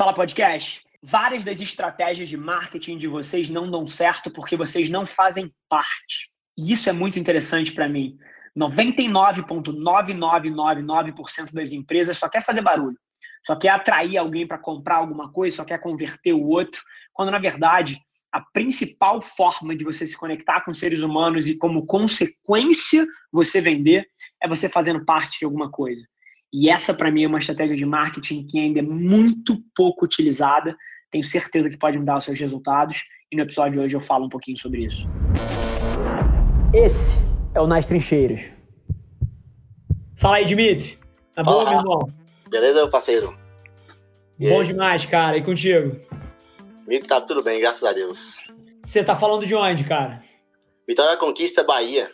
Fala podcast. Várias das estratégias de marketing de vocês não dão certo porque vocês não fazem parte. E isso é muito interessante para mim. 99,9999% das empresas só quer fazer barulho, só quer atrair alguém para comprar alguma coisa, só quer converter o outro, quando na verdade a principal forma de você se conectar com seres humanos e como consequência você vender é você fazendo parte de alguma coisa. E essa para mim é uma estratégia de marketing que ainda é muito pouco utilizada. Tenho certeza que pode mudar os seus resultados e no episódio de hoje eu falo um pouquinho sobre isso. Esse é o Nas Trincheiras. Fala aí, Dimitri. Tá bom, meu irmão? Beleza, meu parceiro? E bom aí? demais, cara. E contigo? Comigo tá tudo bem, graças a Deus. Você tá falando de onde, cara? Vitória da Conquista, Bahia.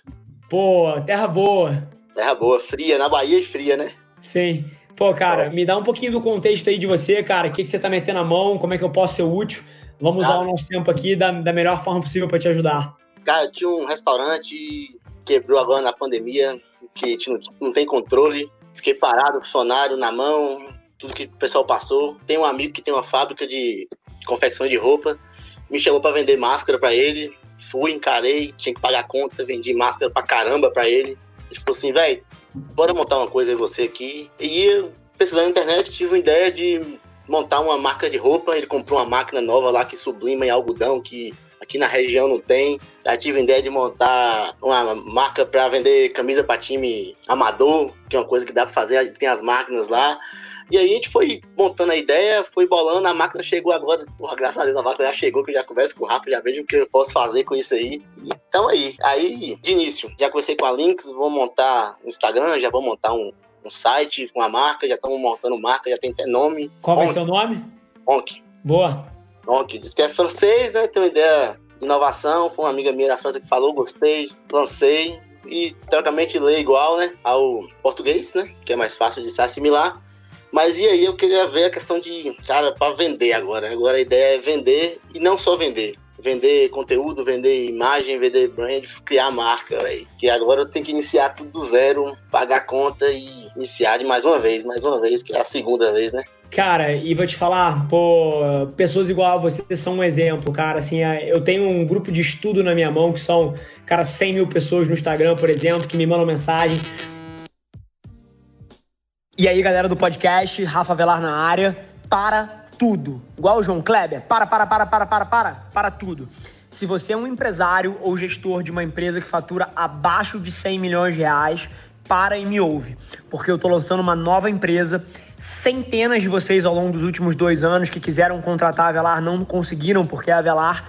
Pô, terra boa. Terra boa, fria, na Bahia e fria, né? Sim. Pô, cara, me dá um pouquinho do contexto aí de você, cara. O que, que você tá metendo a mão? Como é que eu posso ser útil? Vamos cara, usar o nosso tempo aqui da, da melhor forma possível para te ajudar. Cara, tinha um restaurante, quebrou agora na pandemia, que não, não tem controle. Fiquei parado, funcionário na mão, tudo que o pessoal passou. Tem um amigo que tem uma fábrica de confecção de roupa, me chamou para vender máscara para ele. Fui, encarei, tinha que pagar a conta, vendi máscara pra caramba para ele. Falou assim, velho, bora montar uma coisa aí você aqui. E pesquisando na internet, tive uma ideia de montar uma marca de roupa. Ele comprou uma máquina nova lá que sublima em algodão, que aqui na região não tem. Já tive a ideia de montar uma marca para vender camisa para time amador, que é uma coisa que dá para fazer, tem as máquinas lá. E aí a gente foi montando a ideia, foi bolando, a máquina chegou agora. Porra, graças a Deus a máquina já chegou, que eu já converso com o Rafa, já vejo o que eu posso fazer com isso aí. Então aí, aí, de início, já conversei com a Links, vou montar um Instagram, já vou montar um, um site com a marca, já estamos montando marca, já tem até nome. Qual vai ser o nome? Onk. Boa. Onk, diz que é francês, né? Tem uma ideia de inovação, foi uma amiga minha da França que falou, gostei, lancei. E teoricamente lê igual, né? Ao português, né? Que é mais fácil de se assimilar. Mas e aí eu queria ver a questão de, cara, para vender agora. Agora a ideia é vender e não só vender. Vender conteúdo, vender imagem, vender brand, criar marca, velho. Que agora eu tenho que iniciar tudo do zero, pagar conta e iniciar de mais uma vez, mais uma vez, que é a segunda vez, né? Cara, e vou te falar, pô, pessoas igual a você são um exemplo, cara. Assim, é, eu tenho um grupo de estudo na minha mão que são, cara, 100 mil pessoas no Instagram, por exemplo, que me mandam mensagem e aí, galera do podcast, Rafa Velar na área, para tudo. Igual o João Kleber, para, para, para, para, para, para, para tudo. Se você é um empresário ou gestor de uma empresa que fatura abaixo de 100 milhões de reais, para e me ouve, porque eu estou lançando uma nova empresa. Centenas de vocês ao longo dos últimos dois anos que quiseram contratar a Velar não conseguiram, porque a Velar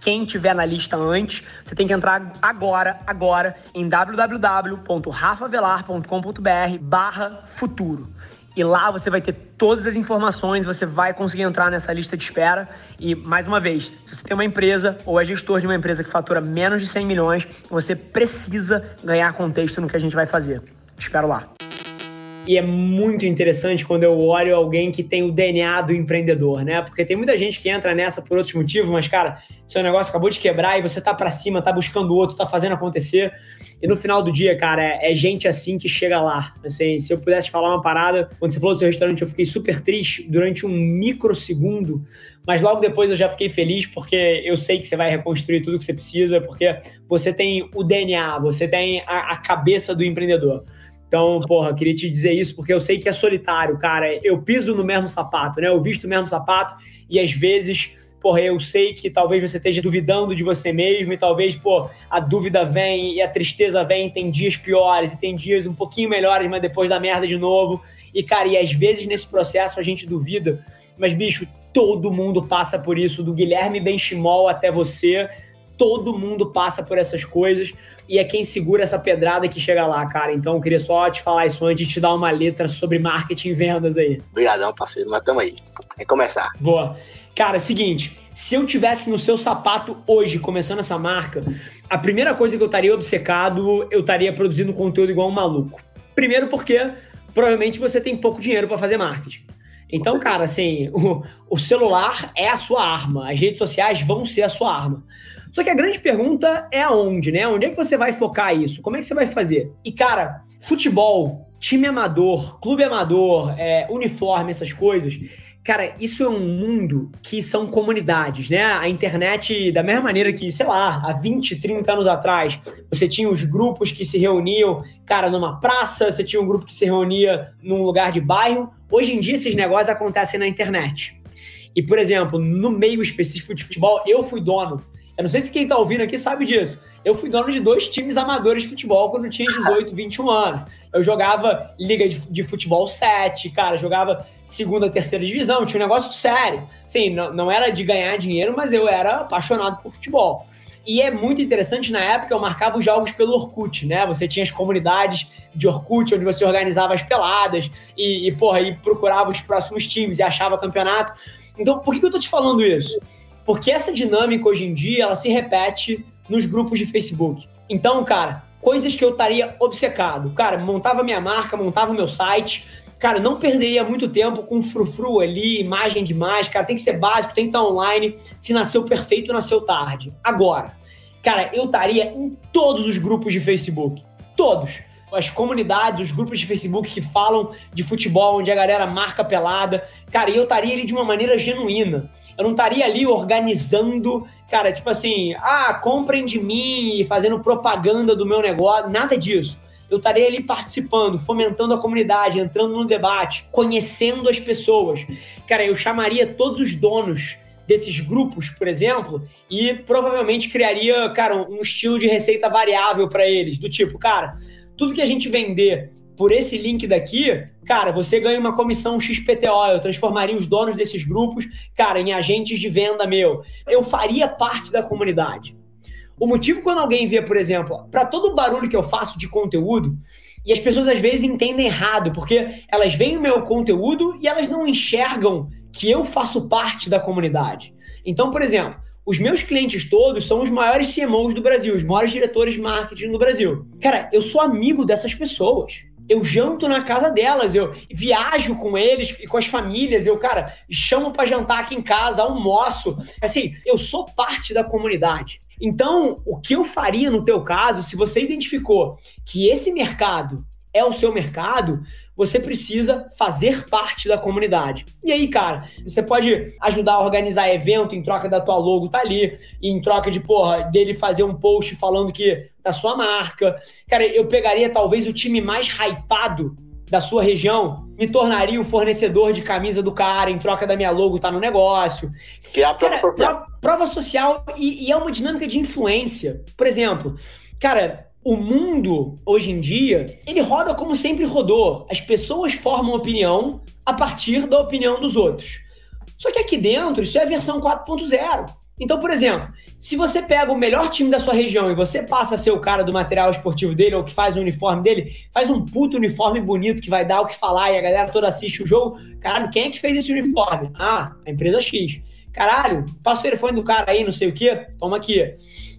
quem tiver na lista antes, você tem que entrar agora, agora, em www.rafavelar.com.br barra futuro. E lá você vai ter todas as informações, você vai conseguir entrar nessa lista de espera. E, mais uma vez, se você tem uma empresa ou é gestor de uma empresa que fatura menos de 100 milhões, você precisa ganhar contexto no que a gente vai fazer. Te espero lá. E é muito interessante quando eu olho alguém que tem o DNA do empreendedor, né? Porque tem muita gente que entra nessa por outros motivos, mas, cara, seu negócio acabou de quebrar e você tá para cima, tá buscando outro, tá fazendo acontecer. E no final do dia, cara, é, é, gente assim que chega lá. Assim, se eu pudesse falar uma parada, quando você falou do seu restaurante, eu fiquei super triste durante um microsegundo, mas logo depois eu já fiquei feliz porque eu sei que você vai reconstruir tudo que você precisa, porque você tem o DNA, você tem a, a cabeça do empreendedor. Então, porra, queria te dizer isso porque eu sei que é solitário, cara. Eu piso no mesmo sapato, né? Eu visto o mesmo sapato e às vezes, porra, eu sei que talvez você esteja duvidando de você mesmo e talvez, pô, a dúvida vem e a tristeza vem, tem dias piores e tem dias um pouquinho melhores, mas depois da merda de novo. E, cara, e às vezes nesse processo a gente duvida, mas, bicho, todo mundo passa por isso, do Guilherme Benchimol até você todo mundo passa por essas coisas e é quem segura essa pedrada que chega lá, cara. Então eu queria só te falar isso antes de te dar uma letra sobre marketing e vendas aí. Obrigadão, parceiro, mas tamo aí. É começar. Boa. Cara, seguinte, se eu tivesse no seu sapato hoje, começando essa marca, a primeira coisa que eu estaria obcecado, eu estaria produzindo conteúdo igual um maluco. Primeiro porque provavelmente você tem pouco dinheiro para fazer marketing. Então, cara, assim, o, o celular é a sua arma, as redes sociais vão ser a sua arma. Só que a grande pergunta é aonde, né? Onde é que você vai focar isso? Como é que você vai fazer? E, cara, futebol, time amador, clube amador, é, uniforme, essas coisas, Cara, isso é um mundo que são comunidades, né? A internet, da mesma maneira que, sei lá, há 20, 30 anos atrás, você tinha os grupos que se reuniam, cara, numa praça, você tinha um grupo que se reunia num lugar de bairro. Hoje em dia, esses negócios acontecem na internet. E, por exemplo, no meio específico de futebol, eu fui dono eu não sei se quem tá ouvindo aqui sabe disso. Eu fui dono de dois times amadores de futebol quando tinha 18, 21 anos. Eu jogava Liga de, de Futebol 7, cara, jogava segunda, terceira divisão, tinha um negócio sério. Sim, não, não era de ganhar dinheiro, mas eu era apaixonado por futebol. E é muito interessante, na época eu marcava os jogos pelo Orkut, né? Você tinha as comunidades de Orkut, onde você organizava as peladas e, e porra, e procurava os próximos times e achava campeonato. Então, por que, que eu tô te falando isso? Porque essa dinâmica hoje em dia, ela se repete nos grupos de Facebook. Então, cara, coisas que eu estaria obcecado. Cara, montava minha marca, montava meu site. Cara, não perderia muito tempo com frufru ali, imagem demais. Cara, tem que ser básico, tem que estar online. Se nasceu perfeito, nasceu tarde. Agora, cara, eu estaria em todos os grupos de Facebook. Todos as comunidades, os grupos de Facebook que falam de futebol, onde a galera marca pelada. Cara, eu estaria ali de uma maneira genuína. Eu não estaria ali organizando, cara, tipo assim, ah, comprem de mim, fazendo propaganda do meu negócio, nada disso. Eu estaria ali participando, fomentando a comunidade, entrando no debate, conhecendo as pessoas. Cara, eu chamaria todos os donos desses grupos, por exemplo, e provavelmente criaria, cara, um estilo de receita variável para eles, do tipo, cara, tudo que a gente vender por esse link daqui, cara, você ganha uma comissão XPTO. Eu transformaria os donos desses grupos, cara, em agentes de venda meu. Eu faria parte da comunidade. O motivo quando alguém vê, por exemplo, para todo o barulho que eu faço de conteúdo, e as pessoas às vezes entendem errado, porque elas veem o meu conteúdo e elas não enxergam que eu faço parte da comunidade. Então, por exemplo, os meus clientes todos são os maiores CMOs do Brasil, os maiores diretores de marketing do Brasil. Cara, eu sou amigo dessas pessoas. Eu janto na casa delas, eu viajo com eles e com as famílias, eu, cara, chamo para jantar aqui em casa, almoço. Assim, eu sou parte da comunidade. Então, o que eu faria no teu caso, se você identificou que esse mercado é o seu mercado, você precisa fazer parte da comunidade. E aí, cara, você pode ajudar a organizar evento em troca da tua logo tá ali, em troca de, porra, dele fazer um post falando que da sua marca. Cara, eu pegaria talvez o time mais hypado da sua região, me tornaria o fornecedor de camisa do cara em troca da minha logo tá no negócio. Que é a prova, cara, prova, prova social e, e é uma dinâmica de influência. Por exemplo, cara, o mundo, hoje em dia, ele roda como sempre rodou. As pessoas formam opinião a partir da opinião dos outros. Só que aqui dentro, isso é a versão 4.0. Então, por exemplo, se você pega o melhor time da sua região e você passa a ser o cara do material esportivo dele ou que faz o uniforme dele, faz um puto uniforme bonito que vai dar o que falar e a galera toda assiste o jogo. Caralho, quem é que fez esse uniforme? Ah, a empresa X. Caralho, passa o telefone do cara aí, não sei o quê, toma aqui.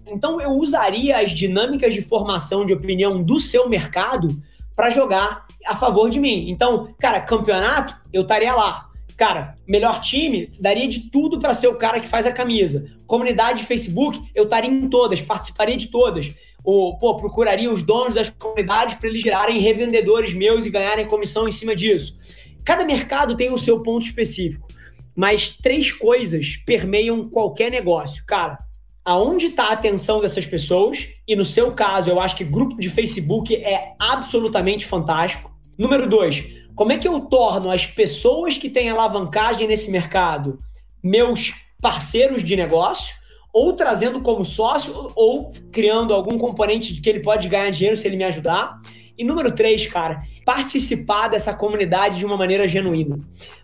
Então eu usaria as dinâmicas de formação de opinião do seu mercado para jogar a favor de mim. Então, cara, campeonato, eu estaria lá. Cara, melhor time, daria de tudo para ser o cara que faz a camisa. Comunidade de Facebook, eu estaria em todas, participaria de todas. Ou, pô, procuraria os donos das comunidades para eles gerarem revendedores meus e ganharem comissão em cima disso. Cada mercado tem o seu ponto específico, mas três coisas permeiam qualquer negócio. Cara, aonde está a atenção dessas pessoas, e no seu caso, eu acho que grupo de Facebook é absolutamente fantástico. Número dois, como é que eu torno as pessoas que têm alavancagem nesse mercado meus parceiros de negócio? Ou trazendo como sócio, ou criando algum componente de que ele pode ganhar dinheiro se ele me ajudar. E número três, cara, participar dessa comunidade de uma maneira genuína.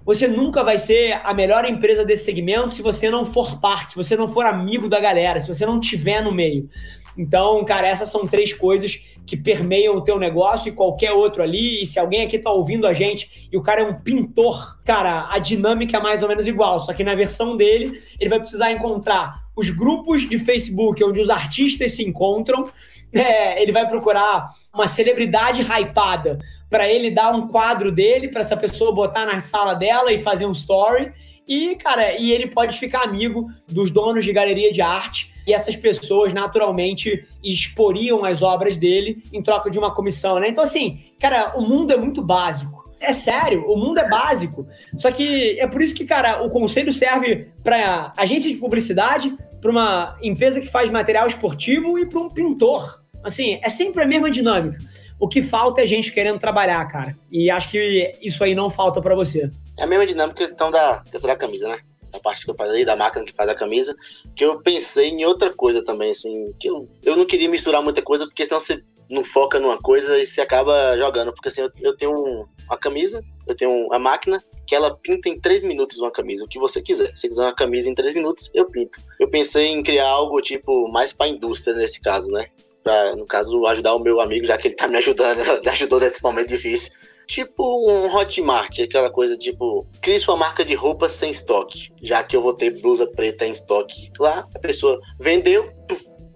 Você nunca vai ser a melhor empresa desse segmento se você não for parte, se você não for amigo da galera, se você não tiver no meio. Então, cara, essas são três coisas que permeiam o teu negócio e qualquer outro ali. E se alguém aqui tá ouvindo a gente e o cara é um pintor, cara, a dinâmica é mais ou menos igual, só que na versão dele, ele vai precisar encontrar os grupos de Facebook onde os artistas se encontram. É, ele vai procurar uma celebridade hypada para ele dar um quadro dele para essa pessoa botar na sala dela e fazer um story. E, cara, e ele pode ficar amigo dos donos de galeria de arte e essas pessoas naturalmente exporiam as obras dele em troca de uma comissão, né? Então, assim, cara, o mundo é muito básico. É sério, o mundo é básico. Só que é por isso que, cara, o conselho serve para agência de publicidade, para uma empresa que faz material esportivo e para um pintor. Assim, é sempre a mesma dinâmica. O que falta é gente querendo trabalhar, cara. E acho que isso aí não falta para você. É a mesma dinâmica, então, da, da camisa, né? a parte que eu falei, da máquina que faz a camisa, que eu pensei em outra coisa também, assim, que eu, eu não queria misturar muita coisa, porque senão você não foca numa coisa e você acaba jogando. Porque assim, eu, eu tenho um, uma camisa, eu tenho uma máquina que ela pinta em três minutos uma camisa, o que você quiser. Se quiser uma camisa em três minutos, eu pinto. Eu pensei em criar algo tipo mais para indústria nesse caso, né? Pra, no caso, ajudar o meu amigo, já que ele tá me ajudando, me ajudou nesse momento difícil tipo um Hotmart, aquela coisa tipo, crie sua marca de roupa sem estoque, já que eu vou ter blusa preta em estoque lá, a pessoa vendeu,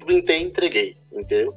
printei, entreguei, entendeu?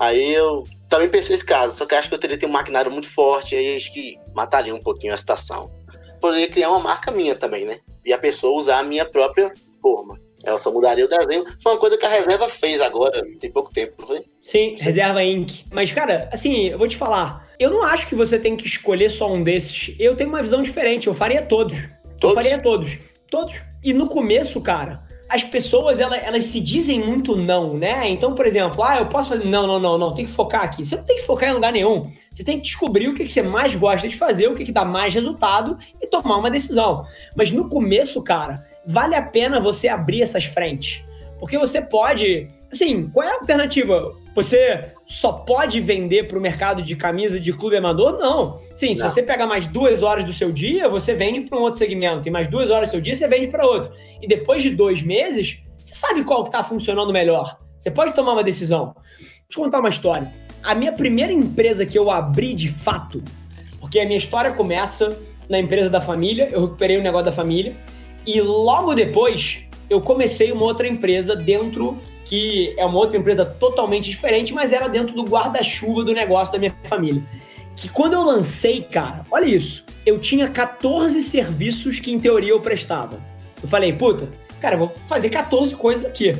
Aí eu também pensei nesse caso, só que acho que eu teria que ter um maquinário muito forte, aí acho que mataria um pouquinho a situação. Poderia criar uma marca minha também, né? E a pessoa usar a minha própria forma. Ela só mudaria o desenho. Foi uma coisa que a reserva fez agora, tem pouco tempo, não foi? Sim, reserva Inc. Mas, cara, assim, eu vou te falar. Eu não acho que você tem que escolher só um desses. Eu tenho uma visão diferente. Eu faria todos. todos? Eu faria todos. Todos. E no começo, cara, as pessoas elas, elas, se dizem muito não, né? Então, por exemplo, ah, eu posso fazer. Não, não, não, não, tem que focar aqui. Você não tem que focar em lugar nenhum. Você tem que descobrir o que, você mais gosta de fazer, o que, que dá mais resultado e tomar uma decisão. Mas no começo, cara, vale a pena você abrir essas frentes. Porque você pode. Assim, qual é a alternativa? Você só pode vender para o mercado de camisa de clube amador? Não. Sim, se você pegar mais duas horas do seu dia, você vende para um outro segmento. E mais duas horas do seu dia, você vende para outro. E depois de dois meses, você sabe qual que está funcionando melhor. Você pode tomar uma decisão. Deixa eu contar uma história. A minha primeira empresa que eu abri de fato, porque a minha história começa na empresa da família, eu recuperei o negócio da família, e logo depois eu comecei uma outra empresa dentro que é uma outra empresa totalmente diferente, mas era dentro do guarda-chuva do negócio da minha família. Que quando eu lancei, cara, olha isso, eu tinha 14 serviços que em teoria eu prestava. Eu falei, puta, cara, eu vou fazer 14 coisas aqui.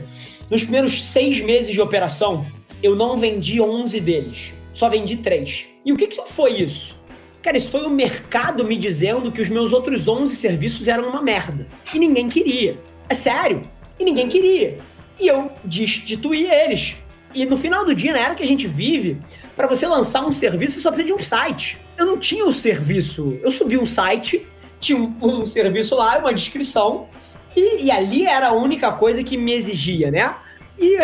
Nos primeiros seis meses de operação, eu não vendi 11 deles, só vendi 3. E o que, que foi isso? Cara, isso foi o mercado me dizendo que os meus outros 11 serviços eram uma merda. E ninguém queria. É sério. E ninguém queria. E eu destituí eles. E no final do dia, na era que a gente vive, para você lançar um serviço, você só precisa de um site. Eu não tinha o serviço. Eu subi um site, tinha um, um serviço lá, uma descrição, e, e, ali era a única coisa que me exigia, né? E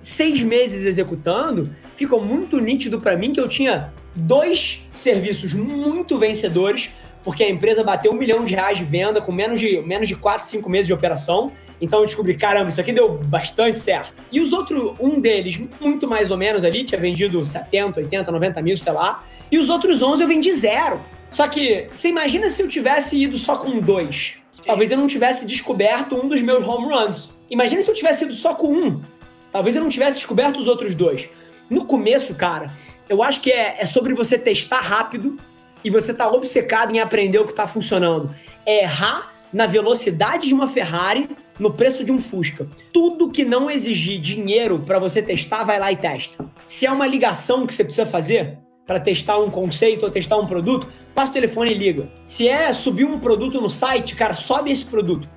seis meses executando, ficou muito nítido para mim que eu tinha dois serviços muito vencedores, porque a empresa bateu um milhão de reais de venda com menos de, menos de 4, 5 meses de operação. Então eu descobri, caramba, isso aqui deu bastante certo. E os outros, um deles, muito mais ou menos ali, tinha vendido 70, 80, 90 mil, sei lá. E os outros 11 eu vendi zero. Só que, você imagina se eu tivesse ido só com dois? Talvez eu não tivesse descoberto um dos meus home runs. Imagina se eu tivesse ido só com um. Talvez eu não tivesse descoberto os outros dois. No começo, cara, eu acho que é, é sobre você testar rápido e você tá obcecado em aprender o que tá funcionando. É errar na velocidade de uma Ferrari, no preço de um Fusca. Tudo que não exigir dinheiro para você testar, vai lá e testa. Se é uma ligação que você precisa fazer para testar um conceito ou testar um produto, passa o telefone e liga. Se é subir um produto no site, cara, sobe esse produto.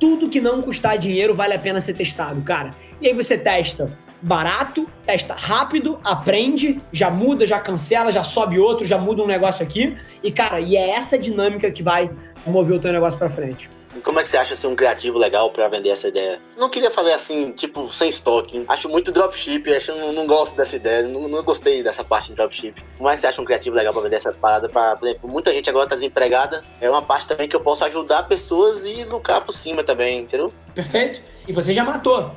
Tudo que não custar dinheiro vale a pena ser testado, cara. E aí você testa barato, testa rápido, aprende, já muda, já cancela, já sobe outro, já muda um negócio aqui. E, cara, e é essa dinâmica que vai mover o teu negócio para frente. Como é que você acha ser um criativo legal para vender essa ideia? Não queria fazer assim, tipo, sem estoque. Acho muito dropship, acho não, não gosto dessa ideia, não, não, gostei dessa parte de dropship. Como é que você acha um criativo legal para vender essa parada? Pra, por exemplo, muita gente agora tá desempregada, é uma parte também que eu posso ajudar pessoas e lucrar por cima também, entendeu? Perfeito. E você já matou.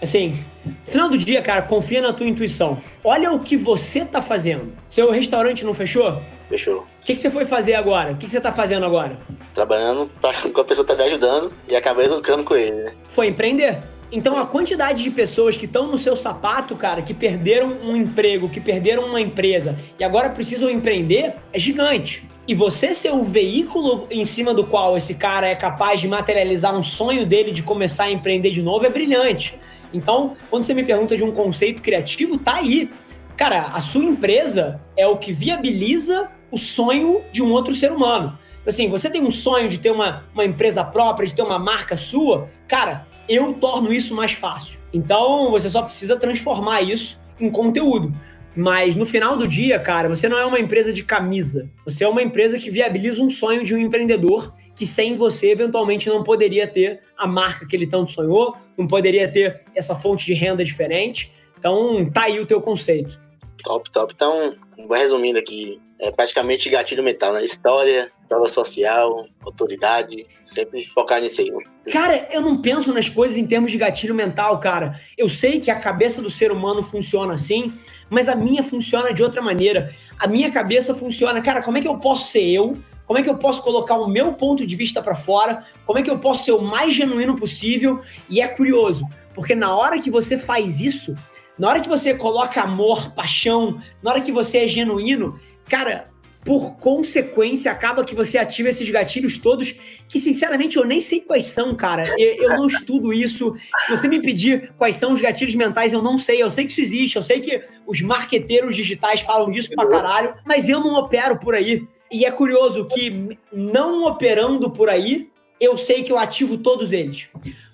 Assim, final do dia, cara, confia na tua intuição. Olha o que você tá fazendo. Seu restaurante não fechou? Fechou. O que, que você foi fazer agora? O que, que você tá fazendo agora? Trabalhando pra, com a pessoa que tá me ajudando e acabei lucrando com ele, né? Foi empreender. Então a quantidade de pessoas que estão no seu sapato, cara, que perderam um emprego, que perderam uma empresa e agora precisam empreender é gigante. E você ser o veículo em cima do qual esse cara é capaz de materializar um sonho dele de começar a empreender de novo é brilhante. Então, quando você me pergunta de um conceito criativo, tá aí. Cara, a sua empresa é o que viabiliza o sonho de um outro ser humano. Assim, você tem um sonho de ter uma, uma empresa própria, de ter uma marca sua, cara, eu torno isso mais fácil. Então, você só precisa transformar isso em conteúdo. Mas no final do dia, cara, você não é uma empresa de camisa. Você é uma empresa que viabiliza um sonho de um empreendedor que sem você eventualmente não poderia ter a marca que ele tanto sonhou, não poderia ter essa fonte de renda diferente. Então, tá aí o teu conceito. Top, top. Então, resumindo aqui, é praticamente gatilho mental, né? História, prova social, autoridade, sempre focar nisso aí. Cara, eu não penso nas coisas em termos de gatilho mental, cara. Eu sei que a cabeça do ser humano funciona assim, mas a minha funciona de outra maneira. A minha cabeça funciona, cara, como é que eu posso ser eu como é que eu posso colocar o meu ponto de vista para fora? Como é que eu posso ser o mais genuíno possível? E é curioso, porque na hora que você faz isso, na hora que você coloca amor, paixão, na hora que você é genuíno, cara, por consequência, acaba que você ativa esses gatilhos todos, que sinceramente eu nem sei quais são, cara. Eu, eu, não estudo isso. Se você me pedir quais são os gatilhos mentais, eu não sei. Eu sei que isso existe, eu sei que os marqueteiros digitais falam disso pra caralho, mas eu não opero por aí. E é curioso que, não operando por aí, eu sei que eu ativo todos eles.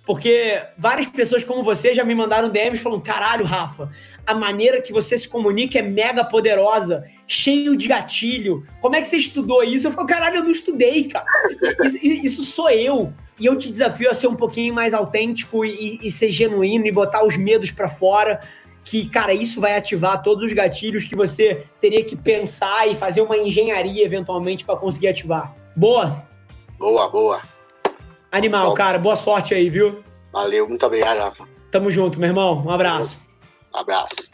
Porque várias pessoas como você já me mandaram DMs falando: caralho, Rafa, a maneira que você se comunica é mega poderosa, cheio de gatilho. Como é que você estudou isso? Eu falo: caralho, eu não estudei, cara. Isso, isso sou eu. E eu te desafio a ser um pouquinho mais autêntico e, e ser genuíno e botar os medos para fora que, cara, isso vai ativar todos os gatilhos que você teria que pensar e fazer uma engenharia eventualmente para conseguir ativar. Boa? Boa, boa. Animal, Bom. cara. Boa sorte aí, viu? Valeu, muito obrigado, Rafa. Tamo junto, meu irmão. Um abraço. Um abraço.